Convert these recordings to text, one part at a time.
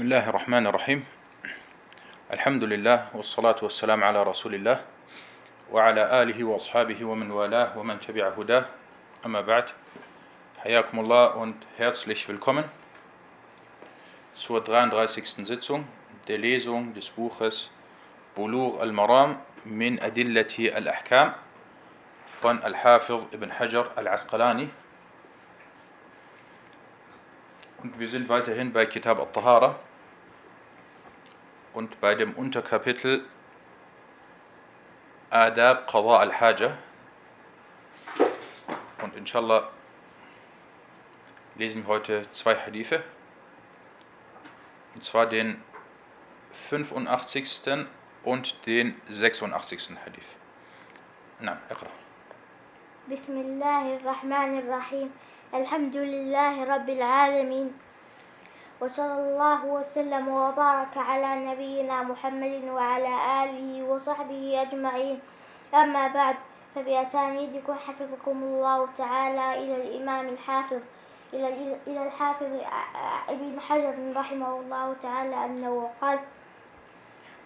بسم الله الرحمن الرحيم الحمد لله والصلاة والسلام على رسول الله وعلى آله وأصحابه ومن والاه ومن تبع هداه أما بعد حياكم الله und herzlich willkommen zur 33. Sitzung der Lesung des Buches بلوغ المرام من أدلة الأحكام von الحافظ ابن حجر العسقلاني Und wir sind weiterhin bei Kitab al-Tahara. und bei dem Unterkapitel Adab Qada al-Haja. Und inshallah lesen wir heute zwei Hadithe. Und zwar den 85. und den 86. Hadith. Na, اقرأ. بسم الله الرحمن الرحيم الحمد لله رب العالمين وصلى الله وسلم وبارك على نبينا محمد وعلى آله وصحبه أجمعين. أما بعد فبأسانيدكم حفظكم الله تعالى إلى الإمام الحافظ إلى إلى الحافظ ابن حجر رحمه الله تعالى أنه قال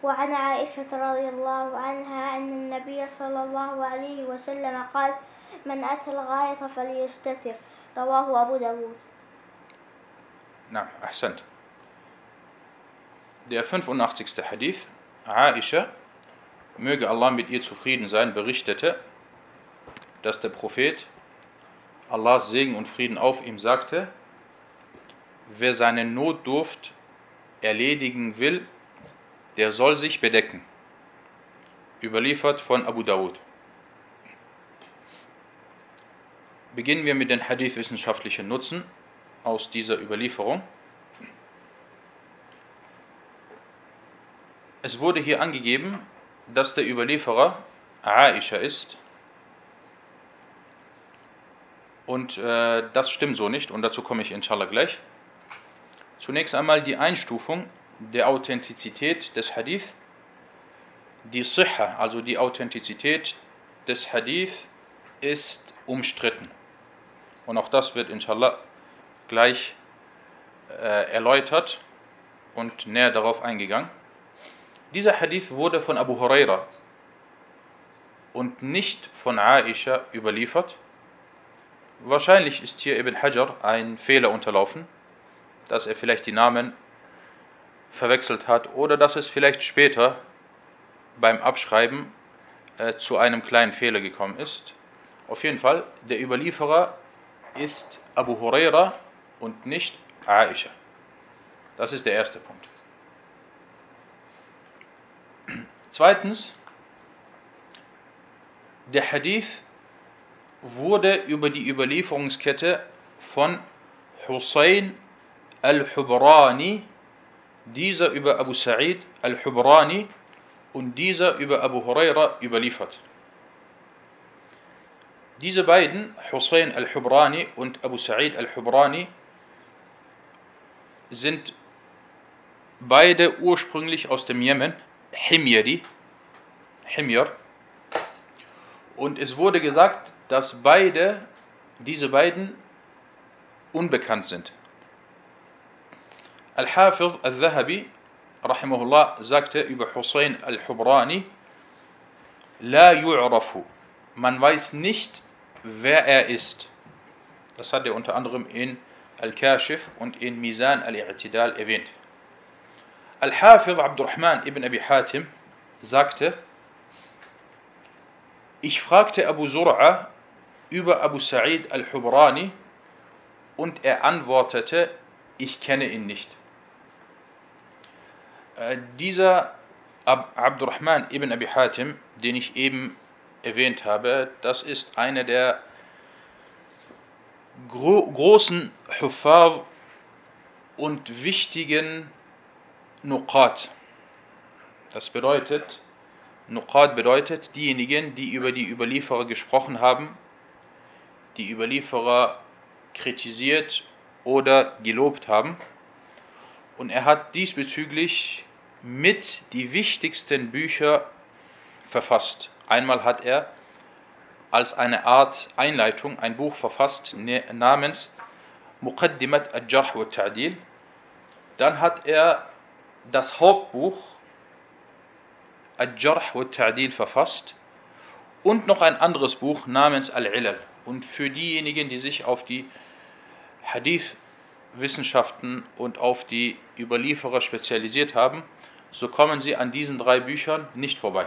وعن عائشة رضي الله عنها أن النبي صلى الله عليه وسلم قال من أتى الغاية فليستتر رواه أبو داود. Na, ahsant. Der 85. Hadith, Aisha, möge Allah mit ihr zufrieden sein, berichtete, dass der Prophet, Allahs Segen und Frieden auf ihm, sagte, wer seine Notdurft erledigen will, der soll sich bedecken. Überliefert von Abu Dawud. Beginnen wir mit den Hadith-wissenschaftlichen Nutzen aus dieser Überlieferung. Es wurde hier angegeben, dass der Überlieferer Aisha ist. Und äh, das stimmt so nicht und dazu komme ich inshallah gleich. Zunächst einmal die Einstufung der Authentizität des Hadith. Die Sihha, also die Authentizität des Hadith, ist umstritten. Und auch das wird inshallah gleich äh, erläutert und näher darauf eingegangen. Dieser Hadith wurde von Abu Huraira und nicht von Aisha überliefert. Wahrscheinlich ist hier Ibn Hajar ein Fehler unterlaufen, dass er vielleicht die Namen verwechselt hat oder dass es vielleicht später beim Abschreiben äh, zu einem kleinen Fehler gekommen ist. Auf jeden Fall, der Überlieferer ist Abu Huraira und nicht Aisha. Das ist der erste Punkt. Zweitens, der Hadith wurde über die Überlieferungskette von Hussein al-Hubrani, dieser über Abu Sa'id al-Hubrani und dieser über Abu Huraira überliefert. Diese beiden, Hussein al-Hubrani und Abu Sa'id al-Hubrani, sind beide ursprünglich aus dem Jemen, Himyari, Himyar. Und es wurde gesagt, dass beide, diese beiden unbekannt sind. Al-Hafiz al-Zahabi, rahimahullah, sagte über Hussein al-Hubrani, La yu'rafu. Man weiß nicht, wer er ist. Das hat er unter anderem in Al-Kashif und in Mizan al-I'tidal erwähnt. Al-Hafiz Abdurrahman ibn Abi Hatim sagte, ich fragte Abu Zur'a über Abu Sa'id al-Hubrani und er antwortete, ich kenne ihn nicht. Äh, dieser Ab Abdurrahman ibn Abi Hatim, den ich eben erwähnt habe, das ist einer der gro großen Huffaz und wichtigen Nuqat. Das bedeutet, Nuqat bedeutet diejenigen, die über die Überlieferer gesprochen haben, die Überlieferer kritisiert oder gelobt haben. Und er hat diesbezüglich mit die wichtigsten Bücher verfasst. Einmal hat er als eine Art Einleitung ein Buch verfasst namens Muqaddimat al-Jarh wa Ta'dil dann hat er das Hauptbuch Al-Jarh wa Ta'dil verfasst und noch ein anderes Buch namens Al-Ilal. Und für diejenigen, die sich auf die Hadith-Wissenschaften und auf die Überlieferer spezialisiert haben, so kommen sie an diesen drei Büchern nicht vorbei.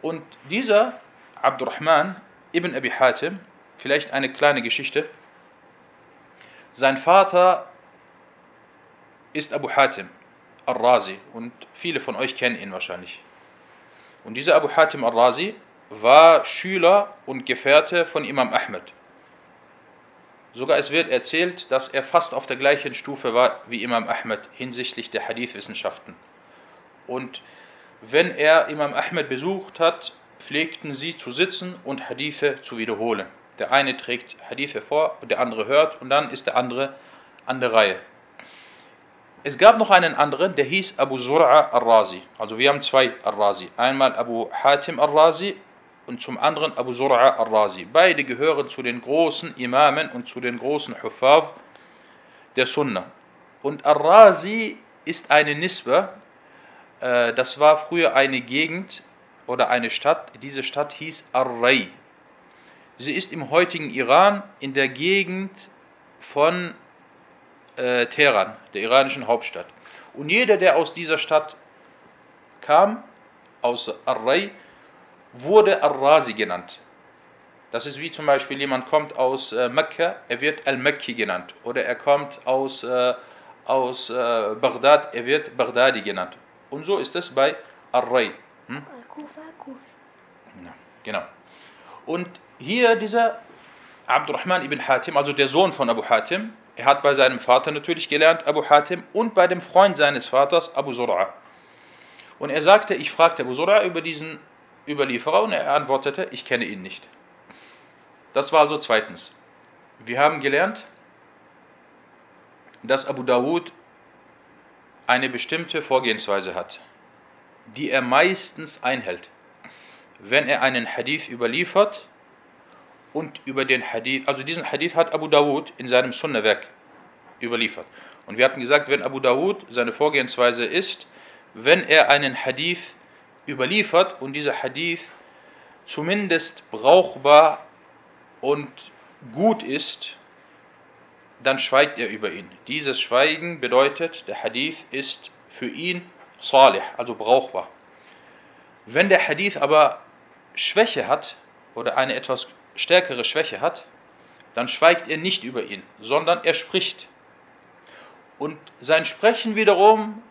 Und dieser Abdurrahman ibn Abi Hatim, vielleicht eine kleine Geschichte, sein Vater ist Abu Hatim al-Razi und viele von euch kennen ihn wahrscheinlich. Und dieser Abu Hatim al-Razi war Schüler und Gefährte von Imam Ahmed. Sogar es wird erzählt, dass er fast auf der gleichen Stufe war wie Imam Ahmed hinsichtlich der Hadith-Wissenschaften. Und wenn er Imam Ahmed besucht hat, pflegten sie zu sitzen und Hadithe zu wiederholen. Der eine trägt Hadithe vor, der andere hört und dann ist der andere an der Reihe. Es gab noch einen anderen, der hieß Abu Zur'a al-Razi. Also wir haben zwei al-Razi. Einmal Abu Hatim al-Razi und zum anderen Abu Zur'a al-Razi. Beide gehören zu den großen Imamen und zu den großen Hufaf der Sunna. Und al-Razi ist eine Nisba, äh, das war früher eine Gegend oder eine Stadt. Diese Stadt hieß Ar-Ray. Sie ist im heutigen Iran in der Gegend von äh, Teheran, der iranischen Hauptstadt. Und jeder, der aus dieser Stadt kam, aus Ar-Ray, wurde Ar-Razi genannt. Das ist wie zum Beispiel jemand kommt aus äh, Mekka, er wird Al-Mekki genannt. Oder er kommt aus, äh, aus äh, Bagdad, er wird Baghdadi genannt. Und so ist es bei Ar-Ray. Hm? Genau. Und hier dieser Abdurrahman ibn Hatim, also der Sohn von Abu Hatim, er hat bei seinem Vater natürlich gelernt, Abu Hatim, und bei dem Freund seines Vaters, Abu Zur'a. Und er sagte, ich fragte Abu Zur'a über diesen Überlieferer und er antwortete, ich kenne ihn nicht. Das war also zweitens. Wir haben gelernt, dass Abu Dawud eine bestimmte Vorgehensweise hat, die er meistens einhält. Wenn er einen Hadith überliefert, und über den Hadith, also diesen Hadith hat Abu Dawud in seinem Sunnah-Werk überliefert. Und wir hatten gesagt, wenn Abu Dawud seine Vorgehensweise ist, wenn er einen Hadith überliefert und dieser Hadith zumindest brauchbar und gut ist, dann schweigt er über ihn. Dieses Schweigen bedeutet, der Hadith ist für ihn salih, also brauchbar. Wenn der Hadith aber Schwäche hat oder eine etwas stärkere Schwäche hat, dann schweigt er nicht über ihn, sondern er spricht. Und sein Sprechen wiederum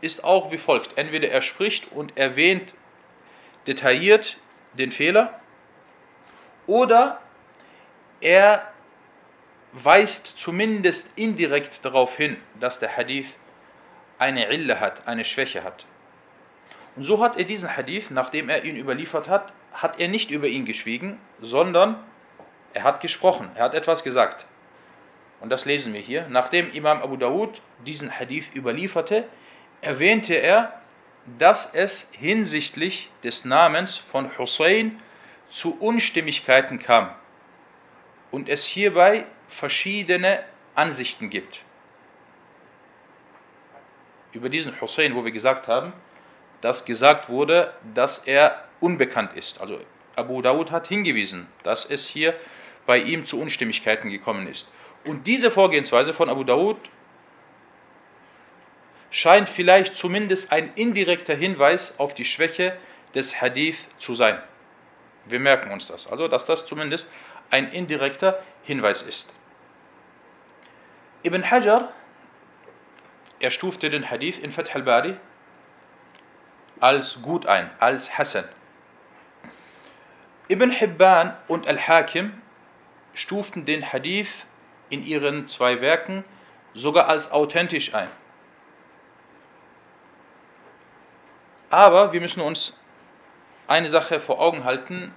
ist auch wie folgt. Entweder er spricht und erwähnt detailliert den Fehler oder er weist zumindest indirekt darauf hin, dass der Hadith eine Ille hat, eine Schwäche hat. Und so hat er diesen Hadith, nachdem er ihn überliefert hat, hat er nicht über ihn geschwiegen, sondern er hat gesprochen, er hat etwas gesagt. Und das lesen wir hier. Nachdem Imam Abu Dawud diesen Hadith überlieferte, erwähnte er, dass es hinsichtlich des Namens von Hussein zu Unstimmigkeiten kam und es hierbei verschiedene Ansichten gibt. Über diesen Hussein, wo wir gesagt haben, dass gesagt wurde, dass er unbekannt ist. Also Abu Dawud hat hingewiesen, dass es hier bei ihm zu Unstimmigkeiten gekommen ist. Und diese Vorgehensweise von Abu Dawud scheint vielleicht zumindest ein indirekter Hinweis auf die Schwäche des Hadith zu sein. Wir merken uns das, also dass das zumindest ein indirekter Hinweis ist. Ibn Hajar, er stufte den Hadith in Fath al-Bari als gut ein, als Hassan. Ibn Hibban und Al-Hakim stuften den Hadith in ihren zwei Werken sogar als authentisch ein. Aber wir müssen uns eine Sache vor Augen halten.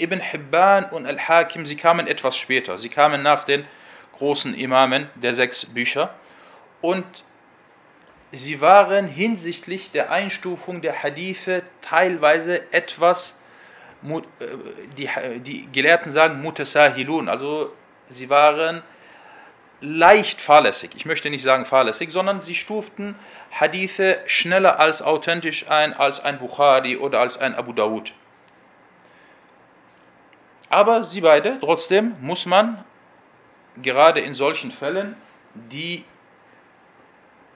Ibn Hibban und Al-Hakim, sie kamen etwas später. Sie kamen nach den großen Imamen der sechs Bücher. Und sie waren hinsichtlich der Einstufung der Hadithe teilweise etwas äh, die, die Gelehrten sagen Mutasahilun, also sie waren leicht fahrlässig. Ich möchte nicht sagen fahrlässig, sondern sie stuften Hadithe schneller als authentisch ein, als ein Bukhari oder als ein Abu Dawud. Aber sie beide, trotzdem muss man gerade in solchen Fällen die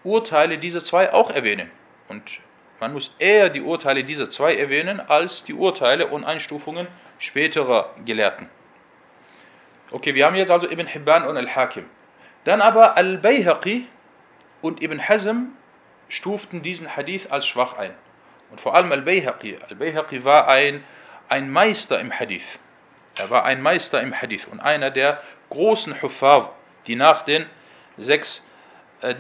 Urteile dieser zwei auch erwähnen. Und man muss eher die Urteile dieser zwei erwähnen als die Urteile und Einstufungen späterer Gelehrten. Okay, wir haben jetzt also Ibn Hibban und Al-Hakim. Dann aber Al-Bayhaqi und Ibn Hazm stuften diesen Hadith als schwach ein. Und vor allem Al-Bayhaqi. Al-Bayhaqi war ein, ein Meister im Hadith. Er war ein Meister im Hadith und einer der großen Huffaz, die nach den sechs,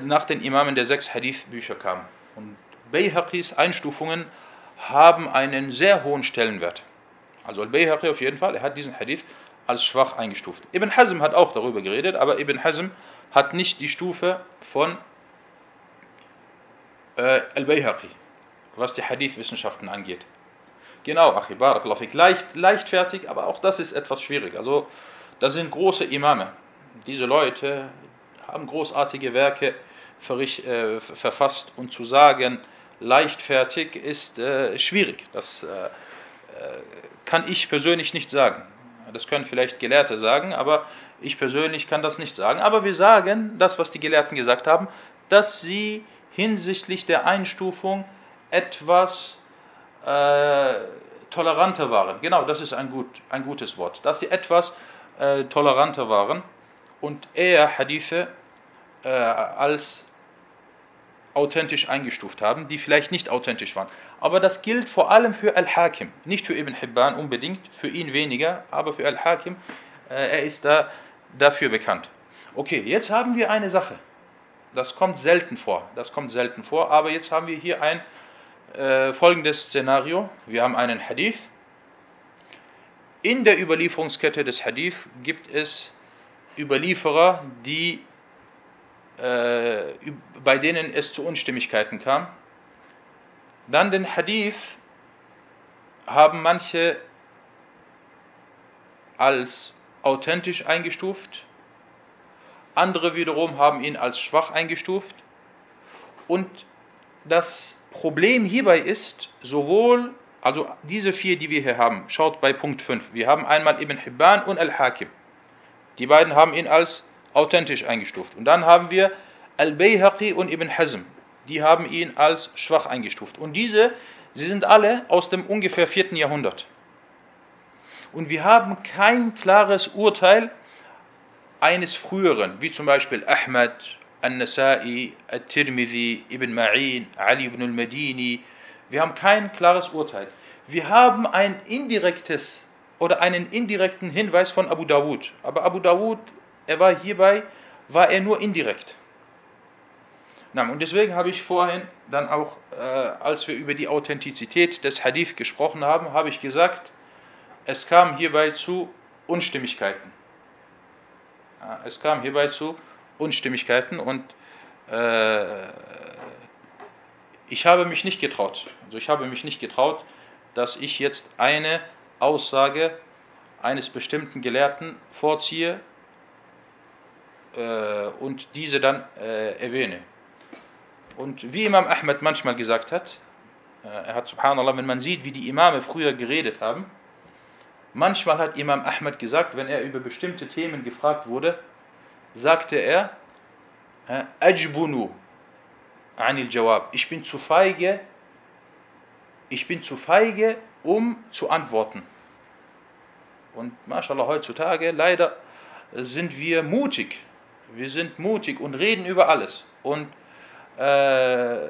nach den Imamen der sechs Hadith-Bücher kamen. Und Bayhaqis Einstufungen haben einen sehr hohen Stellenwert. Also Al-Bayhaqi auf jeden Fall, er hat diesen Hadith als schwach eingestuft. Ibn Hazm hat auch darüber geredet, aber Ibn Hazm hat nicht die Stufe von äh, Al-Bayhaqi, was die Hadith-Wissenschaften angeht. Genau, Achi Barakallahu leicht, leichtfertig, aber auch das ist etwas schwierig. Also, das sind große Imame. Diese Leute haben großartige Werke äh, verfasst und zu sagen, leichtfertig ist äh, schwierig. Das äh, äh, kann ich persönlich nicht sagen. Das können vielleicht Gelehrte sagen, aber ich persönlich kann das nicht sagen. Aber wir sagen das, was die Gelehrten gesagt haben, dass sie hinsichtlich der Einstufung etwas äh, toleranter waren. Genau, das ist ein, gut, ein gutes Wort. Dass sie etwas äh, toleranter waren und eher Hadithe äh, als authentisch eingestuft haben, die vielleicht nicht authentisch waren. Aber das gilt vor allem für Al-Hakim, nicht für Ibn Hibban unbedingt, für ihn weniger, aber für Al-Hakim, äh, er ist da dafür bekannt. Okay, jetzt haben wir eine Sache. Das kommt selten vor, das kommt selten vor, aber jetzt haben wir hier ein äh, folgendes Szenario. Wir haben einen Hadith. In der Überlieferungskette des Hadith gibt es Überlieferer, die äh, bei denen es zu Unstimmigkeiten kam. Dann den Hadith haben manche als authentisch eingestuft, andere wiederum haben ihn als schwach eingestuft. Und das Problem hierbei ist, sowohl, also diese vier, die wir hier haben, schaut bei Punkt 5, wir haben einmal Ibn Hibban und Al-Hakim. Die beiden haben ihn als authentisch eingestuft. Und dann haben wir Al-Bayhaqi und Ibn Hazm. Die haben ihn als schwach eingestuft. Und diese, sie sind alle aus dem ungefähr 4. Jahrhundert. Und wir haben kein klares Urteil eines früheren, wie zum Beispiel Ahmad, An-Nasa'i, At-Tirmidhi, Ibn Ma'in, Ali ibn al-Madini. Wir haben kein klares Urteil. Wir haben ein indirektes oder einen indirekten Hinweis von Abu Dawud. Aber Abu Dawud er war hierbei, war er nur indirekt. Und deswegen habe ich vorhin dann auch, äh, als wir über die Authentizität des Hadith gesprochen haben, habe ich gesagt, es kam hierbei zu Unstimmigkeiten. Es kam hierbei zu Unstimmigkeiten und äh, ich habe mich nicht getraut. Also ich habe mich nicht getraut, dass ich jetzt eine Aussage eines bestimmten Gelehrten vorziehe äh, und diese dann äh, erwähne. Und wie Imam Ahmed manchmal gesagt hat, äh, er hat subhanallah, wenn man sieht, wie die Imame früher geredet haben, manchmal hat Imam Ahmed gesagt, wenn er über bestimmte Themen gefragt wurde, sagte er, Ajbunu anil Jawab. Ich bin zu feige, ich bin zu feige, um zu antworten. Und mashallah, heutzutage leider sind wir mutig wir sind mutig und reden über alles und äh,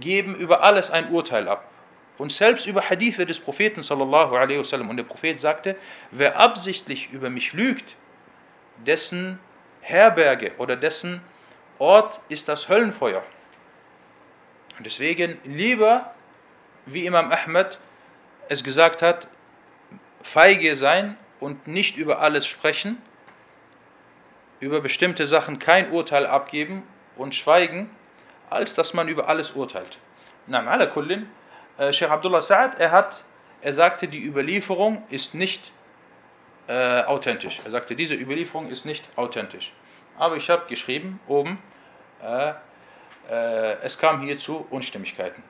geben über alles ein Urteil ab. Und selbst über Hadithe des Propheten sallallahu alaihi wasallam. Und der Prophet sagte, wer absichtlich über mich lügt, dessen Herberge oder dessen Ort ist das Höllenfeuer. Und deswegen lieber, wie Imam Ahmed es gesagt hat, feige sein und nicht über alles sprechen, über bestimmte Sachen kein Urteil abgeben und schweigen, als dass man über alles urteilt. Na, ala kullin, äh, Sheikh Abdullah Sa'ad, er hat, er sagte, die Überlieferung ist nicht äh, authentisch. Er sagte, diese Überlieferung ist nicht authentisch. aber ich habe geschrieben oben, äh, äh, es kam hier zu Unstimmigkeiten.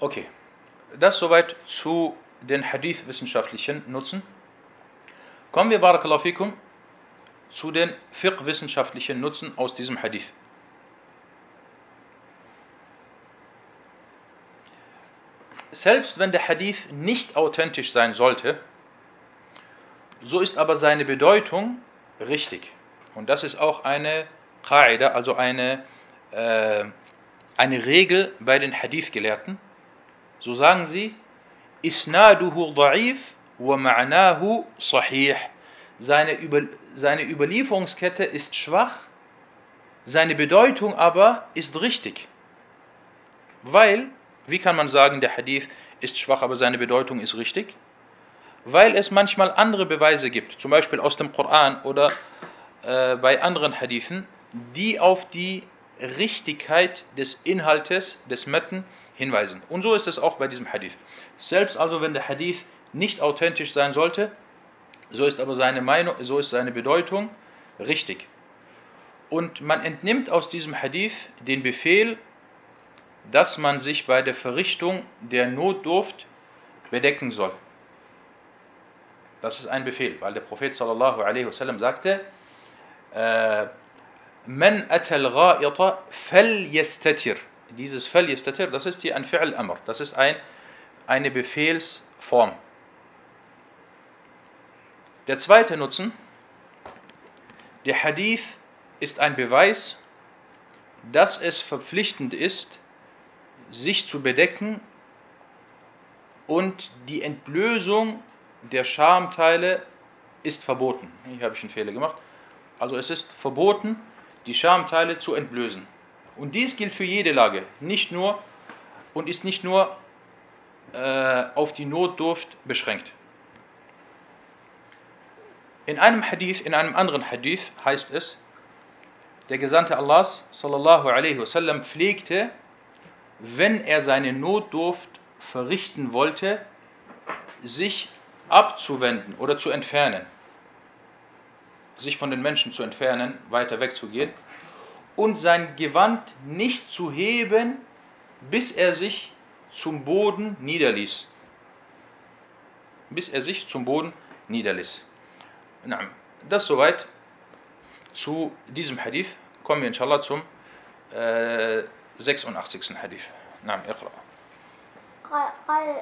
Okay, das soweit zu den Hadith-wissenschaftlichen Nutzen. Kommen wir, Barakallahu fikum, zu den fiqh-wissenschaftlichen Nutzen aus diesem Hadith. Selbst wenn der Hadith nicht authentisch sein sollte, so ist aber seine Bedeutung richtig. Und das ist auch eine Qaida, also eine, äh, eine Regel bei den Hadith-Gelehrten. So sagen sie, Isnaduhu da'if wa ma'nahu sahih. Seine, Über, seine Überlieferungskette ist schwach, seine Bedeutung aber ist richtig. Weil, wie kann man sagen, der Hadith ist schwach, aber seine Bedeutung ist richtig? Weil es manchmal andere Beweise gibt, zum Beispiel aus dem Koran oder äh, bei anderen Hadithen, die auf die Richtigkeit des Inhaltes des Metten hinweisen. Und so ist es auch bei diesem Hadith. Selbst also, wenn der Hadith nicht authentisch sein sollte, so ist aber seine Meinung, so ist seine Bedeutung richtig. Und man entnimmt aus diesem Hadith den Befehl, dass man sich bei der Verrichtung der Notdurft bedecken soll. Das ist ein Befehl, weil der Prophet sallallahu alaihi wasallam sagte, äh, Man atal gha'ita fal yastatir. Dieses fal yastatir, das ist hier ein Fi'l Amr. Das ist ein, eine Befehlsform. Der zweite Nutzen, der Hadith ist ein Beweis, dass es verpflichtend ist, sich zu bedecken und die Entblößung der Schamteile ist verboten. Hier habe ich einen Fehler gemacht. Also es ist verboten, die Schamteile zu entblößen. Und dies gilt für jede Lage, nicht nur und ist nicht nur äh, auf die Notdurft beschränkt. In einem Hadith, in einem anderen Hadith heißt es, der Gesandte Allahs sallallahu alaihi wasallam pflegte, wenn er seine Notdurft verrichten wollte, sich abzuwenden oder zu entfernen sich von den Menschen zu entfernen, weiter wegzugehen und sein Gewand nicht zu heben, bis er sich zum Boden niederließ. Bis er sich zum Boden niederließ. Das soweit zu diesem Hadith. Kommen wir inshallah zum äh, 86. Hadith. نعم اقرأ. قال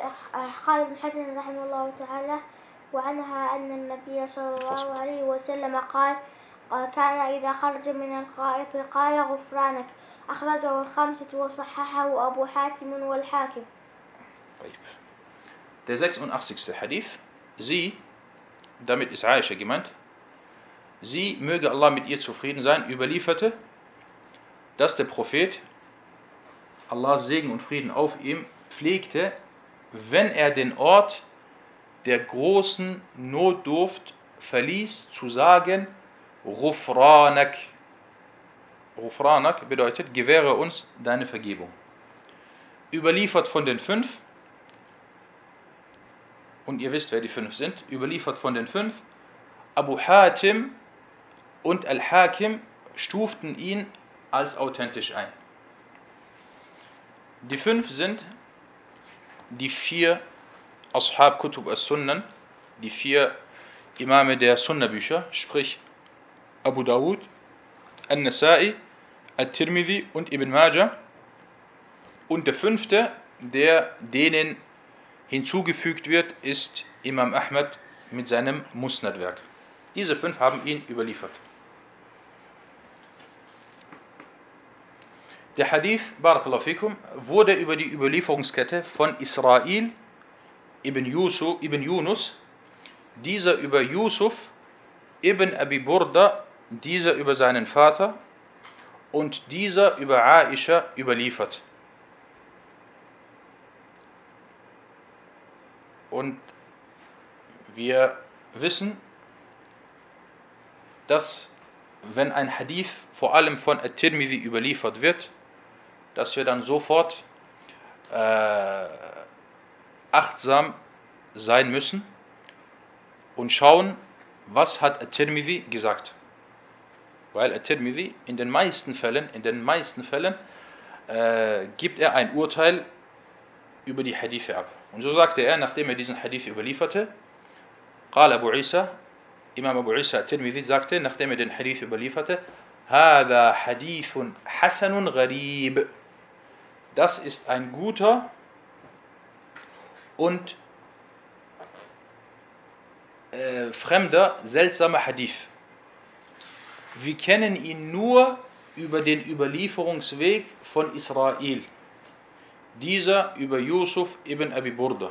قال ابن حجر رحمه الله تعالى وعنها أن النبي صلى الله عليه وسلم قال كان إذا خرج من الغائط قال غفرانك أخرجه الخمسة وصححه أبو حاتم والحاكم طيب. Der 86. Hadith, sie, damit ist Aisha gemeint, sie, möge Allah mit ihr zufrieden sein, überlieferte, dass der Prophet, Allahs Segen und Frieden auf ihm, pflegte, wenn er den Ort der großen Notdurft verließ, zu sagen, Rufranak. Rufranak bedeutet, gewähre uns deine Vergebung. Überliefert von den fünf, und ihr wisst, wer die fünf sind, überliefert von den fünf, Abu Hatim und Al-Hakim stuften ihn als authentisch ein. Die fünf sind die vier Ashab Kutub as-Sunnan, die vier Imame der Sunna-Bücher, sprich Abu Dawud, An-Nasai, At-Tirmidhi und Ibn Majah. Und der fünfte, der denen hinzugefügt wird, ist Imam Ahmad mit seinem Musnad-Werk. Diese fünf haben ihn überliefert. Der Hadith, Barakallahu fikum, wurde über die Überlieferungskette von Israel ibn, Yusuf, ibn Yunus, dieser über Yusuf ibn Abi Burda, dieser über seinen Vater und dieser über Aisha überliefert. Und wir wissen, dass wenn ein Hadith vor allem von At-Tirmidhi überliefert wird, dass wir dann sofort äh, achtsam sein müssen und schauen, was hat At-Tirmidhi gesagt? Weil At-Tirmidhi in den meisten Fällen, in den meisten Fällen äh, gibt er ein Urteil über die Hadithe ab. Und so sagte er, nachdem er diesen Hadith überlieferte, قال Abu Isa, Imam Abu Isa At-Tirmidhi sagte, nachdem er den Hadith überlieferte, هذا حديث حسن غريب. Das ist ein guter und äh, fremder, seltsamer Hadith. Wir kennen ihn nur über den Überlieferungsweg von Israel. Dieser über Yusuf ibn Abi Burda.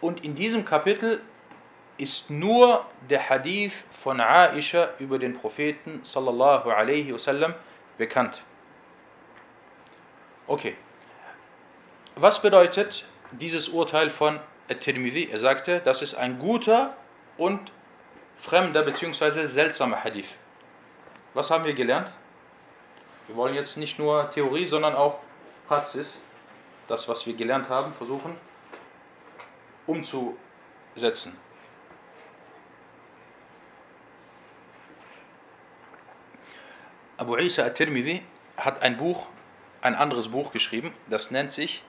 Und in diesem Kapitel ist nur der Hadith von Aisha über den Propheten sallallahu alaihi wasallam bekannt. Okay. Was bedeutet dieses Urteil von At-Tirmidhi? Er sagte, das ist ein guter und fremder bzw. seltsamer Hadith. Was haben wir gelernt? Wir wollen jetzt nicht nur Theorie, sondern auch Praxis, das, was wir gelernt haben, versuchen umzusetzen. Abu Isa al-Tirmidhi hat ein Buch, ein anderes Buch geschrieben, das nennt sich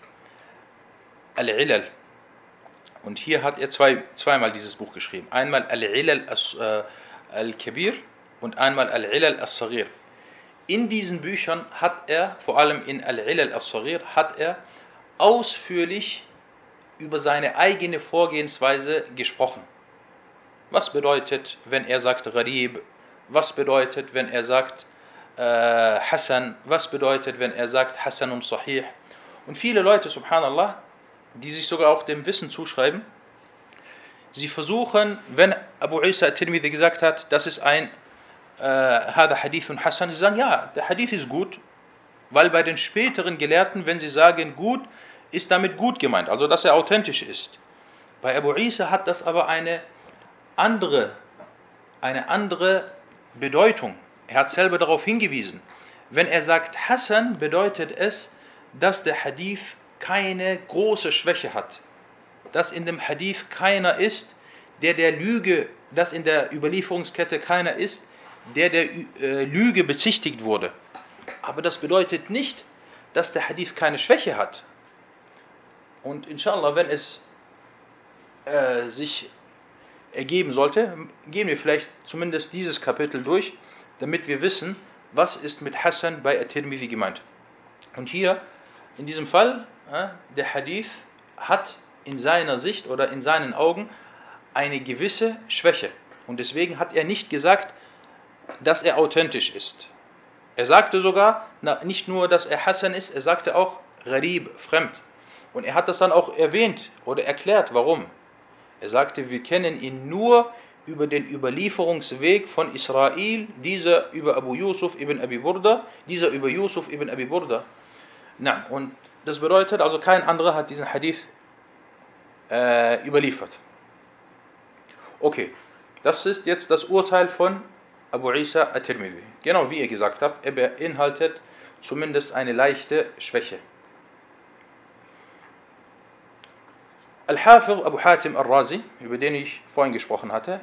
Al-Ilal. Und hier hat er zwei, zweimal dieses Buch geschrieben. Einmal Al-Ilal äh, al-Kabir und einmal Al-Ilal al-Saghir. In diesen Büchern hat er, vor allem in Al-Ilal al-Saghir, hat er ausführlich über seine eigene Vorgehensweise gesprochen. Was bedeutet, wenn er sagt Gharib? Was bedeutet, wenn er sagt äh, Hassan, was bedeutet, wenn er sagt Hassanun Sahih. Und viele Leute, subhanallah, die sich sogar auch dem Wissen zuschreiben, sie versuchen, wenn Abu Isa al-Tirmidhi gesagt hat, das ist ein äh, Hadithun Hassan, sie sagen, ja, der Hadith ist gut, weil bei den späteren Gelehrten, wenn sie sagen gut, ist damit gut gemeint, also dass er authentisch ist. Bei Abu Isa hat das aber eine andere, eine andere Bedeutung. Er hat selber darauf hingewiesen. Wenn er sagt Hassan, bedeutet es, dass der Hadith keine große Schwäche hat. Dass in dem Hadith keiner ist, der der Lüge, dass in der Überlieferungskette keiner ist, der der äh, Lüge bezichtigt wurde. Aber das bedeutet nicht, dass der Hadith keine Schwäche hat. Und inshallah, wenn es äh, sich ergeben sollte, gehen wir vielleicht zumindest dieses Kapitel durch damit wir wissen, was ist mit Hassan bei At-Tirmidhi gemeint. Und hier, in diesem Fall, der Hadith hat in seiner Sicht oder in seinen Augen eine gewisse Schwäche. Und deswegen hat er nicht gesagt, dass er authentisch ist. Er sagte sogar nicht nur, dass er Hassan ist, er sagte auch Gharib, fremd. Und er hat das dann auch erwähnt oder erklärt, warum. Er sagte, wir kennen ihn nur über den Überlieferungsweg von Israel, dieser über Abu Yusuf ibn Abi Burda, dieser über Yusuf ibn Abi Burda. Na, und das bedeutet also, kein anderer hat diesen Hadith äh, überliefert. Okay, das ist jetzt das Urteil von Abu Isa at-Tirmidhi. Genau wie ihr gesagt habt, er beinhaltet zumindest eine leichte Schwäche. Al-Hafiz Abu Hatim al-Razi, über den ich vorhin gesprochen hatte,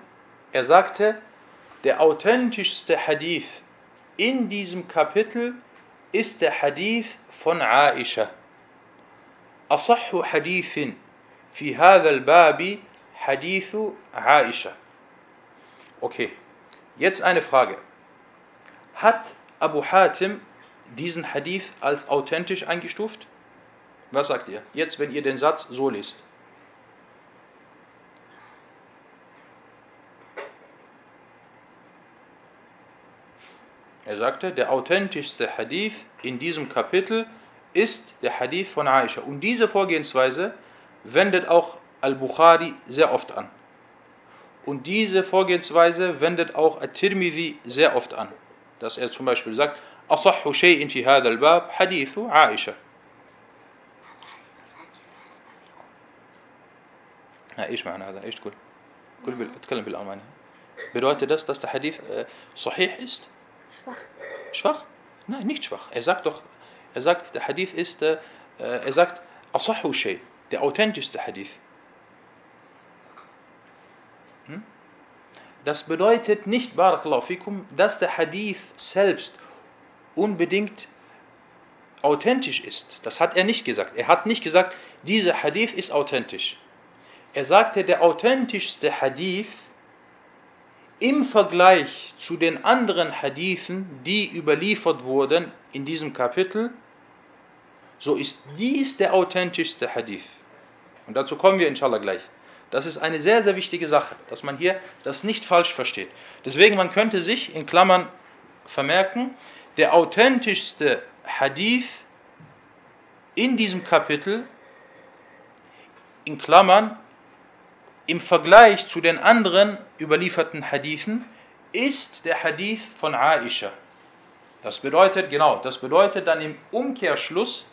er sagte, der authentischste Hadith in diesem Kapitel ist der Hadith von Aisha. أصح حديث في هذا الباب حديث عائشة. Okay, jetzt eine Frage. Hat Abu Hatim diesen Hadith als authentisch eingestuft? Was sagt ihr? Jetzt, wenn ihr den Satz so liest. Er sagte, der authentischste Hadith in diesem Kapitel ist der Hadith von Aisha. Und diese Vorgehensweise wendet auch Al-Bukhari sehr oft an. Und diese Vorgehensweise wendet auch At-Tirmidhi sehr oft an. Dass er zum Beispiel sagt, أصح شيء في هذا الباب حديث عائشة. ايش معنى هذا؟ ايش تقول؟ قل اتكلم بالألماني. Bedeutet das, dass der Hadith äh, sahih ist? Schwach. Schwach? Nein, nicht schwach. Er sagt doch, er sagt, der Hadith ist, äh, er sagt, Asahu Shay, der authentischste Hadith. das bedeutet nicht, Barakallahu fikum, dass der Hadith selbst unbedingt authentisch ist. Das hat er nicht gesagt. Er hat nicht gesagt, dieser Hadith ist authentisch. Er sagte, der authentischste Hadith im Vergleich zu den anderen Hadithen, die überliefert wurden in diesem Kapitel, so ist dies der authentischste Hadith. Und dazu kommen wir inshallah gleich. Das ist eine sehr, sehr wichtige Sache, dass man hier das nicht falsch versteht. Deswegen, man könnte sich in Klammern vermerken, der authentischste Hadith in diesem Kapitel, in Klammern, im Vergleich zu den anderen überlieferten Hadithen, ist der Hadith von Aisha. Das bedeutet, genau, das bedeutet dann im Umkehrschluss,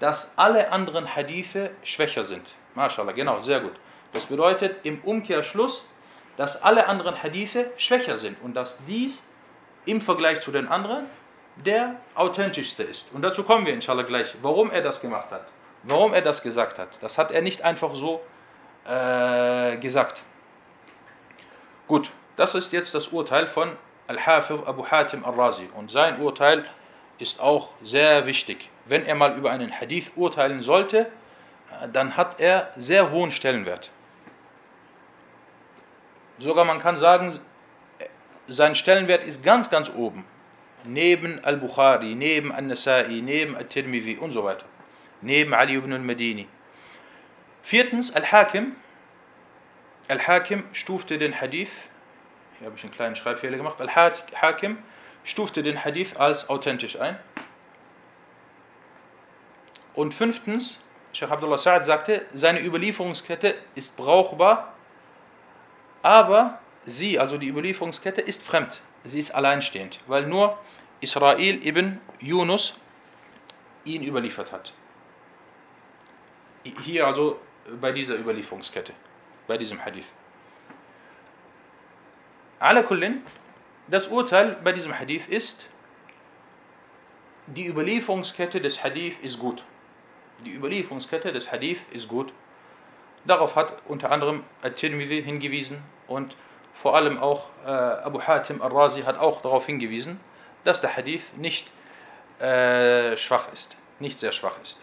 dass alle anderen Hadithe schwächer sind. MashaAllah, genau, sehr gut. Das bedeutet im Umkehrschluss, dass alle anderen Hadithe schwächer sind und dass dies im Vergleich zu den anderen der authentischste ist. Und dazu kommen wir inshallah gleich, warum er das gemacht hat, warum er das gesagt hat. Das hat er nicht einfach so äh, gesagt. Gut, das ist jetzt das Urteil von Al-Hafiz Abu Hatim Al-Razi und sein Urteil ist auch sehr wichtig. Wenn er mal über einen Hadith urteilen sollte, dann hat er sehr hohen Stellenwert. Sogar man kann sagen, sein Stellenwert ist ganz, ganz oben. Neben Al-Bukhari, neben Al-Nasai, neben Al-Tirmidhi und so weiter. Neben Ali ibn al-Madini. Viertens, Al-Hakim. Al-Hakim stufte den Hadith, hier habe ich einen kleinen Schreibfehler gemacht, Al-Hakim stufte den Hadith als authentisch ein. Und fünftens, Sheikh Abdullah Sa'ad sagte, seine Überlieferungskette ist brauchbar aber sie, also die Überlieferungskette, ist fremd. Sie ist alleinstehend, weil nur Israel ibn Yunus ihn überliefert hat. Hier also bei dieser Überlieferungskette, bei diesem Hadith. Alakullin, das Urteil bei diesem Hadith ist, die Überlieferungskette des Hadith ist gut. Die Überlieferungskette des Hadith ist gut. Darauf hat unter anderem Al-Tirmidhi hingewiesen und vor allem auch äh, Abu Hatim al-Razi hat auch darauf hingewiesen, dass der Hadith nicht äh, schwach ist, nicht sehr schwach ist.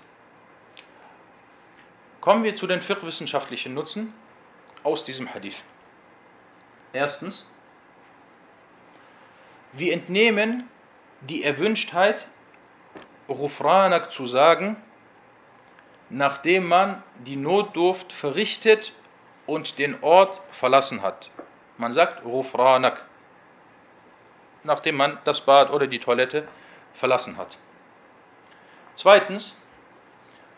Kommen wir zu den fiqh-wissenschaftlichen Nutzen aus diesem Hadith. Erstens, wir entnehmen die Erwünschtheit, Rufranak zu sagen, nachdem man die Notdurft verrichtet und den Ort verlassen hat. Man sagt Rufranak, nachdem man das Bad oder die Toilette verlassen hat. Zweitens,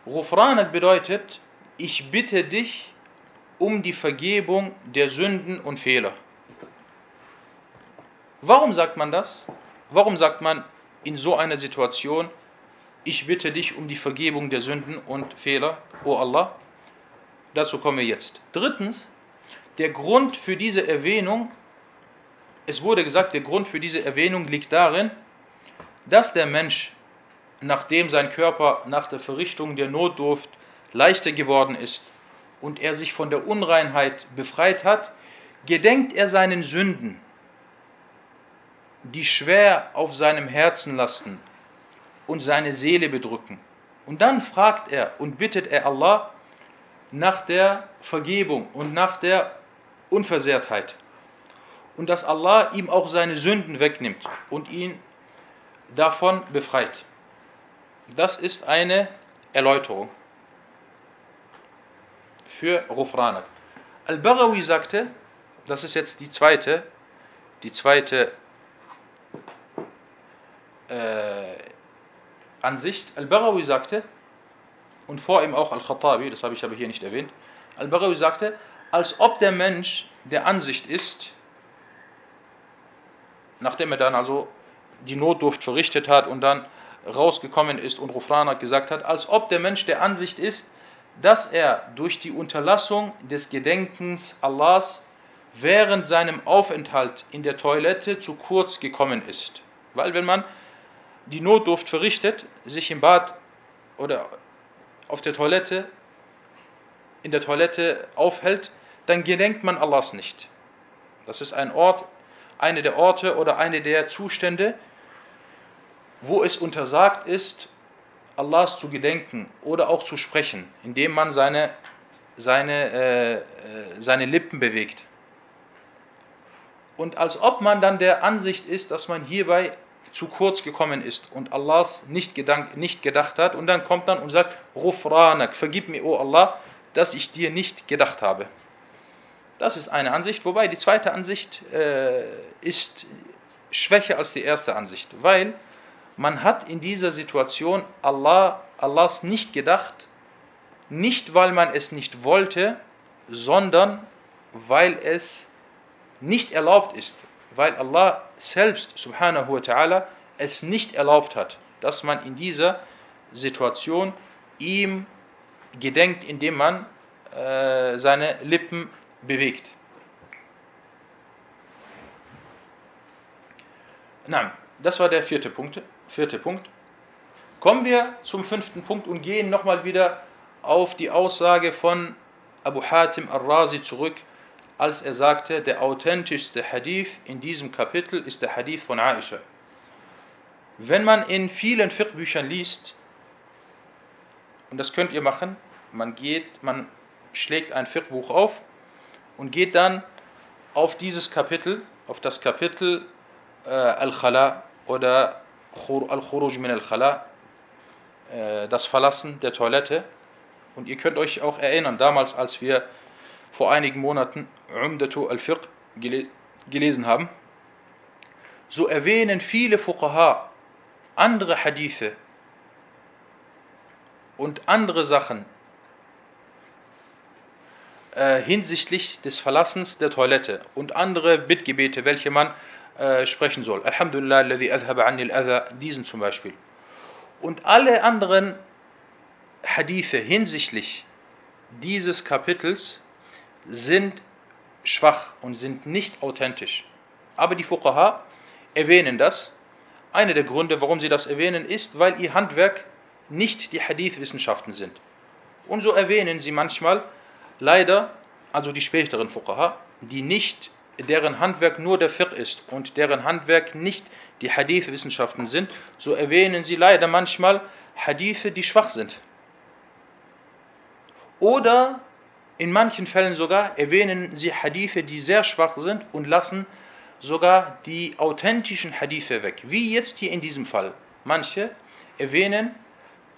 Rufranak bedeutet, ich bitte dich um die Vergebung der Sünden und Fehler. Warum sagt man das? Warum sagt man in so einer Situation, ich bitte dich um die Vergebung der Sünden und Fehler, o Allah. Dazu kommen wir jetzt. Drittens, der Grund für diese Erwähnung, es wurde gesagt, der Grund für diese Erwähnung liegt darin, dass der Mensch, nachdem sein Körper nach der Verrichtung der Notdurft leichter geworden ist und er sich von der Unreinheit befreit hat, gedenkt er seinen Sünden, die schwer auf seinem Herzen lasten und seine Seele bedrücken. Und dann fragt er und bittet er Allah nach der Vergebung und nach der Unversehrtheit. Und dass Allah ihm auch seine Sünden wegnimmt und ihn davon befreit. Das ist eine Erläuterung für Rufranak. Al-Baghawi sagte, das ist jetzt die zweite, die zweite äh, Ansicht. Al-Barawi sagte, und vor ihm auch Al-Khattabi, das habe ich aber hier nicht erwähnt, Al-Barawi sagte, als ob der Mensch der Ansicht ist, nachdem er dann also die Notdurft verrichtet hat und dann rausgekommen ist und Rufran gesagt hat, als ob der Mensch der Ansicht ist, dass er durch die Unterlassung des Gedenkens Allahs während seinem Aufenthalt in der Toilette zu kurz gekommen ist. Weil wenn man die Notdurft verrichtet, sich im Bad oder auf der Toilette, in der Toilette aufhält, dann gedenkt man Allahs nicht. Das ist ein Ort, eine der Orte oder eine der Zustände, wo es untersagt ist, Allahs zu gedenken oder auch zu sprechen, indem man seine, seine, äh, äh, seine Lippen bewegt. Und als ob man dann der Ansicht ist, dass man hierbei zu kurz gekommen ist und Allahs nicht, gedank, nicht gedacht hat und dann kommt dann und sagt, Rufranak, vergib mir, o oh Allah, dass ich dir nicht gedacht habe. Das ist eine Ansicht, wobei die zweite Ansicht äh, ist schwächer als die erste Ansicht, weil man hat in dieser Situation Allah, Allahs nicht gedacht, nicht weil man es nicht wollte, sondern weil es nicht erlaubt ist, weil Allah selbst, subhanahu wa ta'ala, es nicht erlaubt hat, dass man in dieser Situation ihm gedenkt, indem man äh, seine Lippen bewegt. Nein, das war der vierte Punkt. Vierte Punkt. Kommen wir zum fünften Punkt und gehen nochmal wieder auf die Aussage von Abu Hatim al-Razi zurück, als er sagte, der authentischste Hadith in diesem Kapitel ist der Hadith von Aisha. Wenn man in vielen Fiqh-Büchern liest, und das könnt ihr machen, man geht, man schlägt ein Fiqh-Buch auf und geht dann auf dieses Kapitel, auf das Kapitel äh, Al-Khala oder Al-Khuruj min Al-Khala, äh, das Verlassen der Toilette. Und ihr könnt euch auch erinnern, damals, als wir vor einigen Monaten Umdatu al-Fiqh gele gelesen haben, so erwähnen viele Fuqaha andere Hadithe und andere Sachen äh, hinsichtlich des Verlassens der Toilette und andere Bittgebete, welche man äh, sprechen soll. Alhamdulillah, alladhi adhaba anni al-adha, diesen zum Beispiel. Und alle anderen Hadithe hinsichtlich dieses Kapitels sind schwach und sind nicht authentisch. Aber die Fuqaha erwähnen das. Einer der Gründe, warum sie das erwähnen, ist, weil ihr Handwerk nicht die Hadith-Wissenschaften sind. Und so erwähnen sie manchmal leider, also die späteren Fuqaha, die nicht, deren Handwerk nur der Fiqh ist und deren Handwerk nicht die Hadith-Wissenschaften sind, so erwähnen sie leider manchmal Hadithe, die schwach sind. Oder in manchen Fällen sogar erwähnen sie Hadithe, die sehr schwach sind und lassen sogar die authentischen Hadithe weg. Wie jetzt hier in diesem Fall. Manche erwähnen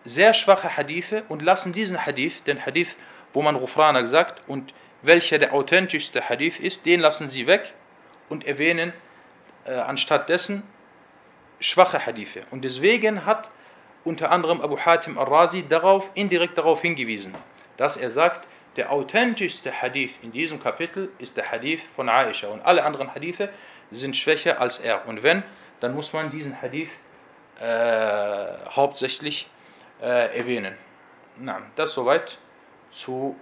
sehr schwache Hadithe und lassen diesen Hadith, den Hadith, wo man Rufrana sagt und welcher der authentischste Hadith ist, den lassen sie weg und erwähnen äh, anstatt dessen schwache Hadithe. Und deswegen hat unter anderem Abu Hatim al-Razi darauf, indirekt darauf hingewiesen, dass er sagt, der authentischste Hadith in diesem Kapitel ist der Hadith von Aisha und alle anderen Hadithe sind schwächer als er. Und wenn, dann muss man diesen Hadith äh, hauptsächlich äh, erwähnen. Na, das soweit zu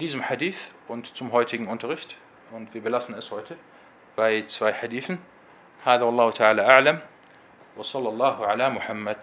diesem Hadith und zum heutigen Unterricht. Und wir belassen es heute bei zwei Hadithen. هذا والله تعالى أعلم وصلى الله على محمد